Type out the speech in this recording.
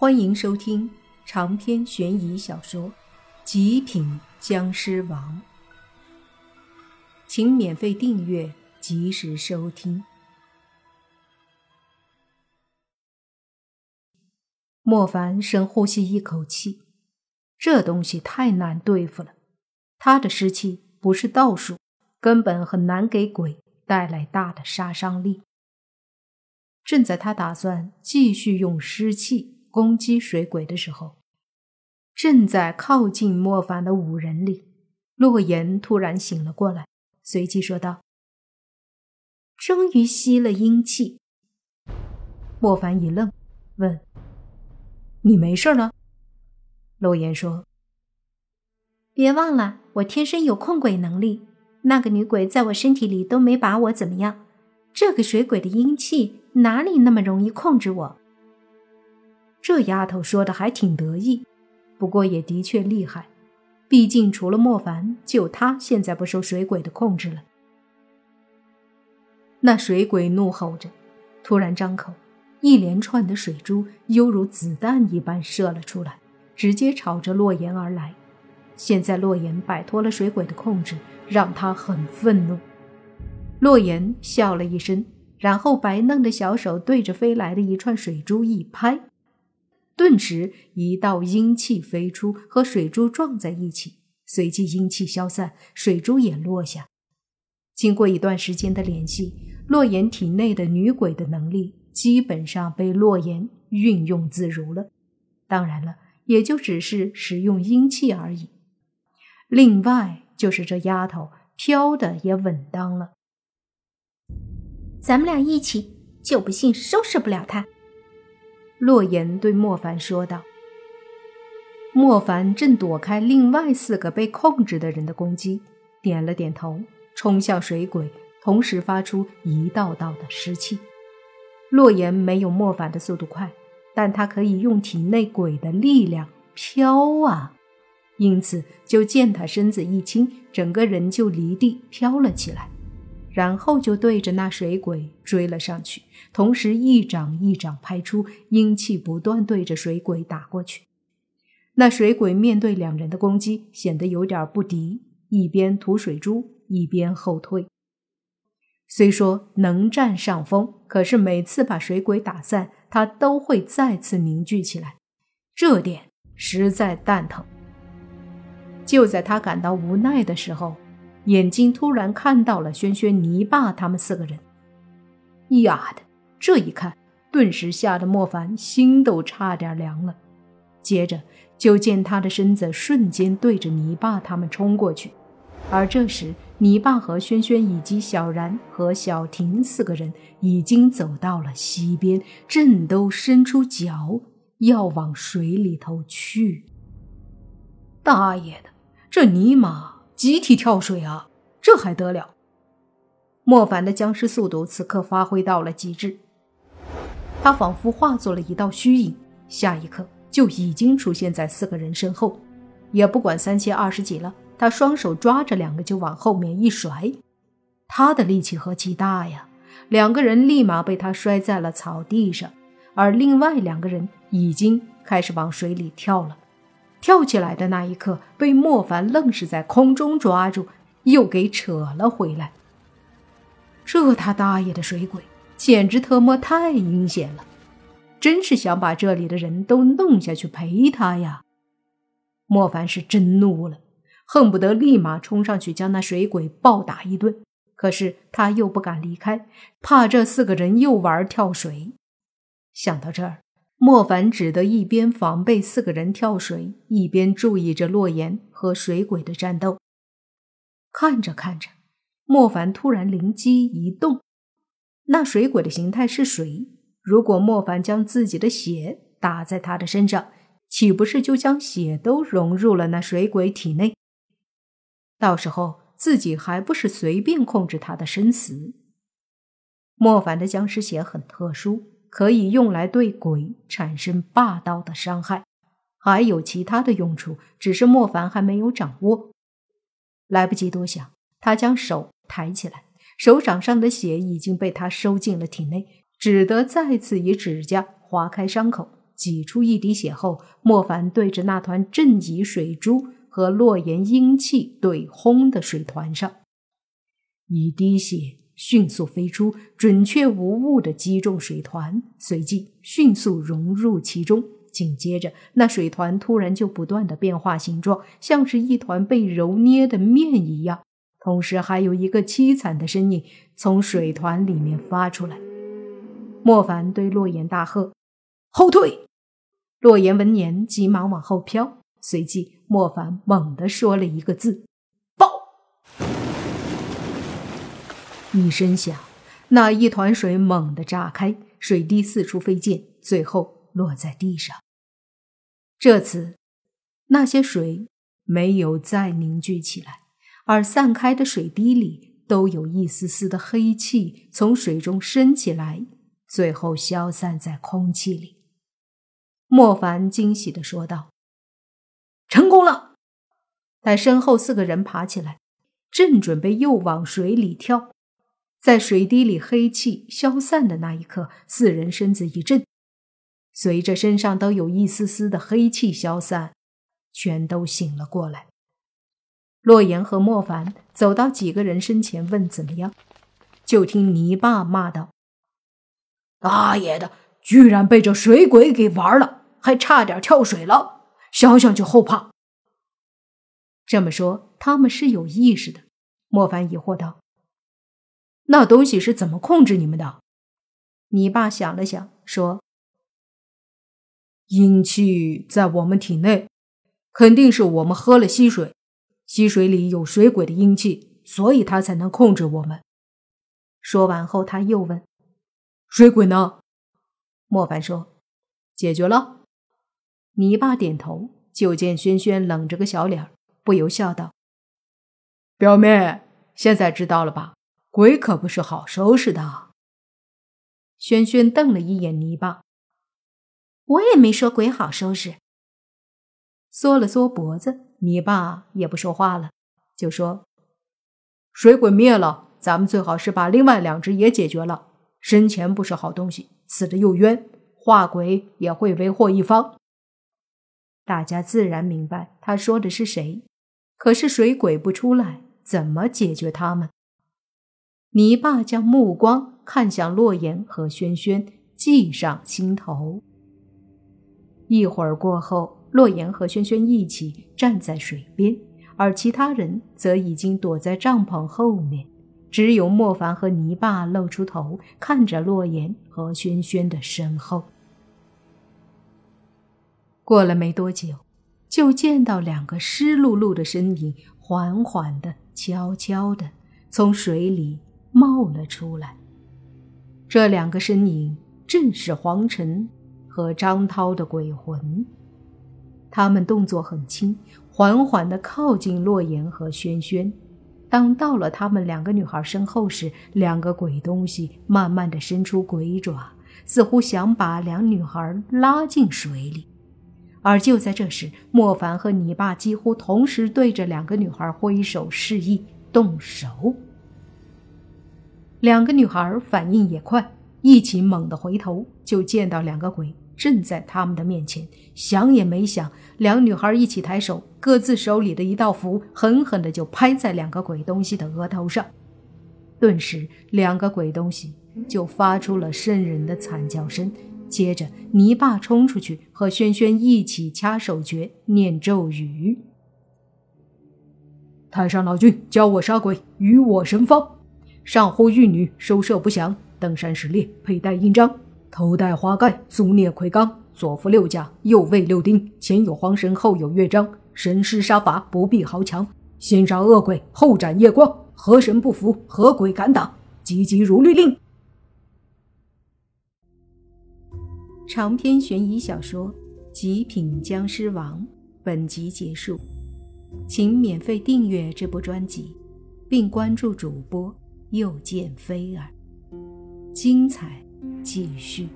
欢迎收听长篇悬疑小说《极品僵尸王》，请免费订阅，及时收听。莫凡深呼吸一口气，这东西太难对付了。他的尸气不是道数，根本很难给鬼带来大的杀伤力。正在他打算继续用尸气。攻击水鬼的时候，正在靠近莫凡的五人里，洛言突然醒了过来，随即说道：“终于吸了阴气。”莫凡一愣，问：“你没事了？”洛言说：“别忘了，我天生有控鬼能力，那个女鬼在我身体里都没把我怎么样，这个水鬼的阴气哪里那么容易控制我？”这丫头说的还挺得意，不过也的确厉害。毕竟除了莫凡，就她现在不受水鬼的控制了。那水鬼怒吼着，突然张口，一连串的水珠犹如子弹一般射了出来，直接朝着洛言而来。现在洛言摆脱了水鬼的控制，让他很愤怒。洛言笑了一声，然后白嫩的小手对着飞来的一串水珠一拍。顿时，一道阴气飞出，和水珠撞在一起，随即阴气消散，水珠也落下。经过一段时间的联系，洛言体内的女鬼的能力基本上被洛言运用自如了。当然了，也就只是使用阴气而已。另外，就是这丫头飘的也稳当了。咱们俩一起，就不信收拾不了她。洛言对莫凡说道：“莫凡正躲开另外四个被控制的人的攻击，点了点头，冲向水鬼，同时发出一道道的湿气。洛言没有莫凡的速度快，但他可以用体内鬼的力量飘啊，因此就见他身子一轻，整个人就离地飘了起来。”然后就对着那水鬼追了上去，同时一掌一掌拍出，阴气不断对着水鬼打过去。那水鬼面对两人的攻击，显得有点不敌，一边吐水珠，一边后退。虽说能占上风，可是每次把水鬼打散，他都会再次凝聚起来，这点实在蛋疼。就在他感到无奈的时候。眼睛突然看到了轩轩、泥巴他们四个人，呀的！这一看，顿时吓得莫凡心都差点凉了。接着就见他的身子瞬间对着泥巴他们冲过去，而这时泥巴和轩轩以及小然和小婷四个人已经走到了溪边，正都伸出脚要往水里头去。大爷的，这尼玛！集体跳水啊，这还得了！莫凡的僵尸速度此刻发挥到了极致，他仿佛化作了一道虚影，下一刻就已经出现在四个人身后，也不管三七二十几了，他双手抓着两个就往后面一甩，他的力气何其大呀！两个人立马被他摔在了草地上，而另外两个人已经开始往水里跳了。跳起来的那一刻，被莫凡愣是在空中抓住，又给扯了回来。这他大爷的水鬼，简直特么太阴险了！真是想把这里的人都弄下去陪他呀！莫凡是真怒了，恨不得立马冲上去将那水鬼暴打一顿。可是他又不敢离开，怕这四个人又玩跳水。想到这儿。莫凡只得一边防备四个人跳水，一边注意着洛言和水鬼的战斗。看着看着，莫凡突然灵机一动：那水鬼的形态是水，如果莫凡将自己的血打在他的身上，岂不是就将血都融入了那水鬼体内？到时候自己还不是随便控制他的生死？莫凡的僵尸血很特殊。可以用来对鬼产生霸道的伤害，还有其他的用处，只是莫凡还没有掌握。来不及多想，他将手抬起来，手掌上的血已经被他收进了体内，只得再次以指甲划开伤口，挤出一滴血后，莫凡对着那团震级水珠和洛言阴气对轰的水团上，一滴血迅速飞出，准确无误地击中水团，随即迅速融入其中。紧接着，那水团突然就不断的变化形状，像是一团被揉捏的面一样。同时，还有一个凄惨的声音从水团里面发出来。莫凡对洛言大喝：“后退！”洛言闻言，急忙往后飘。随即，莫凡猛地说了一个字：“爆！”一声响，那一团水猛地炸开，水滴四处飞溅，最后落在地上。这次，那些水没有再凝聚起来，而散开的水滴里都有一丝丝的黑气从水中升起来，最后消散在空气里。莫凡惊喜的说道：“成功了！”待身后四个人爬起来，正准备又往水里跳，在水滴里黑气消散的那一刻，四人身子一震，随着身上都有一丝丝的黑气消散，全都醒了过来。洛言和莫凡走到几个人身前，问怎么样，就听泥巴骂道：“大爷的，居然被这水鬼给玩了！”还差点跳水了，想想就后怕。这么说，他们是有意识的。莫凡疑惑道：“那东西是怎么控制你们的？”你爸想了想，说：“阴气在我们体内，肯定是我们喝了溪水，溪水里有水鬼的阴气，所以他才能控制我们。”说完后，他又问：“水鬼呢？”莫凡说：“解决了。”你爸点头，就见轩轩冷着个小脸，不由笑道：“表妹，现在知道了吧？鬼可不是好收拾的。”轩轩瞪了一眼泥巴：“我也没说鬼好收拾。”缩了缩脖子，泥巴也不说话了，就说：“水鬼灭了，咱们最好是把另外两只也解决了。生前不是好东西，死的又冤，化鬼也会为祸一方。”大家自然明白他说的是谁，可是水鬼不出来，怎么解决他们？泥巴将目光看向洛言和轩轩，计上心头。一会儿过后，洛言和轩轩一起站在水边，而其他人则已经躲在帐篷后面，只有莫凡和泥巴露出头，看着洛言和轩轩的身后。过了没多久，就见到两个湿漉漉的身影，缓缓的、悄悄的从水里冒了出来。这两个身影正是黄尘和张涛的鬼魂。他们动作很轻，缓缓的靠近洛言和轩轩。当到了他们两个女孩身后时，两个鬼东西慢慢的伸出鬼爪，似乎想把两女孩拉进水里。而就在这时，莫凡和你爸几乎同时对着两个女孩挥手示意动手。两个女孩反应也快，一起猛地回头，就见到两个鬼正在他们的面前。想也没想，两女孩一起抬手，各自手里的一道符狠狠的就拍在两个鬼东西的额头上，顿时两个鬼东西就发出了瘆人的惨叫声。接着，泥巴冲出去，和轩轩一起掐手诀、念咒语。太上老君教我杀鬼，与我神方。上呼玉女，收摄不祥。登山时猎，佩戴印章，头戴花盖，足蹑魁罡，左扶六甲，右卫六丁，前有黄神，后有乐章。神师杀伐不必豪强，先杀恶鬼，后斩夜光。河神不服，河鬼敢挡，急急如律令。长篇悬疑小说《极品僵尸王》本集结束，请免费订阅这部专辑，并关注主播又见飞儿，精彩继续。